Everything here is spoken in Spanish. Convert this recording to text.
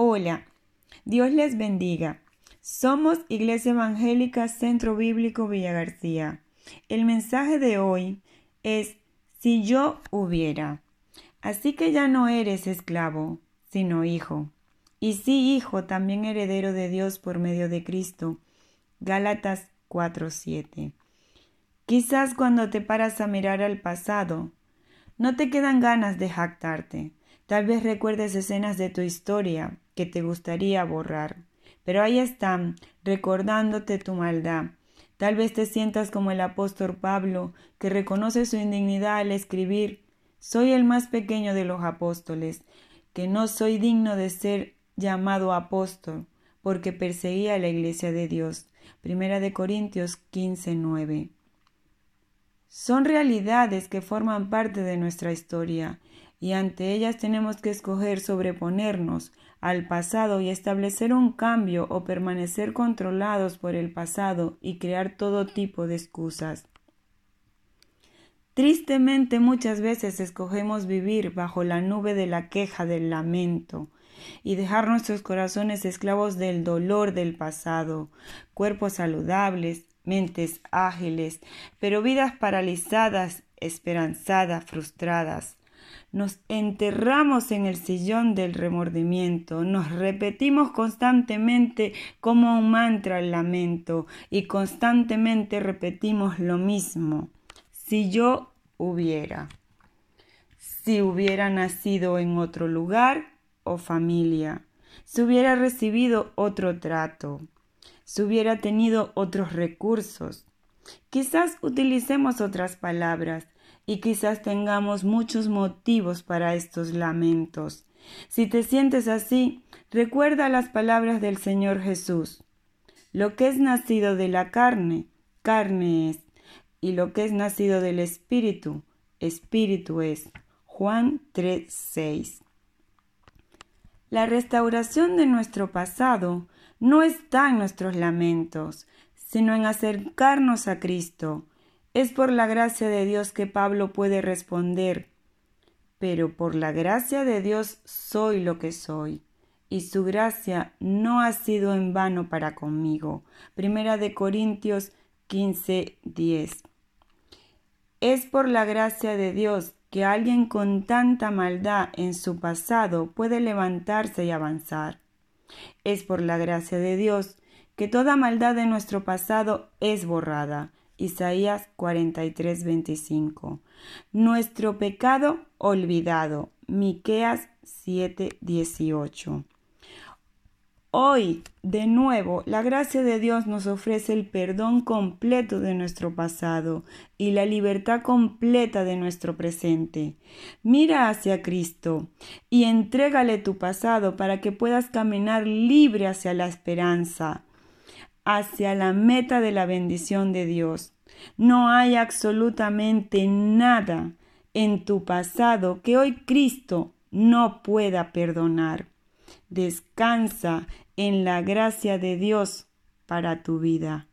Hola, Dios les bendiga. Somos Iglesia Evangélica Centro Bíblico Villa García. El mensaje de hoy es si yo hubiera. Así que ya no eres esclavo, sino hijo. Y sí, hijo, también heredero de Dios por medio de Cristo. Gálatas 4:7. Quizás cuando te paras a mirar al pasado, no te quedan ganas de jactarte. Tal vez recuerdes escenas de tu historia que te gustaría borrar, pero ahí están, recordándote tu maldad. Tal vez te sientas como el apóstol Pablo, que reconoce su indignidad al escribir Soy el más pequeño de los apóstoles, que no soy digno de ser llamado apóstol, porque perseguía a la iglesia de Dios. Primera de Corintios 15, 9. Son realidades que forman parte de nuestra historia y ante ellas tenemos que escoger sobreponernos al pasado y establecer un cambio o permanecer controlados por el pasado y crear todo tipo de excusas. Tristemente muchas veces escogemos vivir bajo la nube de la queja del lamento y dejar nuestros corazones esclavos del dolor del pasado, cuerpos saludables, mentes ágiles, pero vidas paralizadas, esperanzadas, frustradas. Nos enterramos en el sillón del remordimiento, nos repetimos constantemente como un mantra el lamento y constantemente repetimos lo mismo. Si yo hubiera, si hubiera nacido en otro lugar o familia, si hubiera recibido otro trato, si hubiera tenido otros recursos. Quizás utilicemos otras palabras y quizás tengamos muchos motivos para estos lamentos. Si te sientes así, recuerda las palabras del Señor Jesús. Lo que es nacido de la carne, carne es, y lo que es nacido del Espíritu, Espíritu es. Juan 3:6. La restauración de nuestro pasado no está en nuestros lamentos, sino en acercarnos a Cristo. Es por la gracia de Dios que Pablo puede responder, pero por la gracia de Dios soy lo que soy, y su gracia no ha sido en vano para conmigo. Primera de Corintios 15, 10. Es por la gracia de Dios que alguien con tanta maldad en su pasado puede levantarse y avanzar. Es por la gracia de Dios que toda maldad de nuestro pasado es borrada. Isaías 43, 25. Nuestro pecado olvidado. Miqueas 7, 18. Hoy, de nuevo, la gracia de Dios nos ofrece el perdón completo de nuestro pasado y la libertad completa de nuestro presente. Mira hacia Cristo y entrégale tu pasado para que puedas caminar libre hacia la esperanza, hacia la meta de la bendición de Dios. No hay absolutamente nada en tu pasado que hoy Cristo no pueda perdonar. Descansa en la gracia de Dios para tu vida.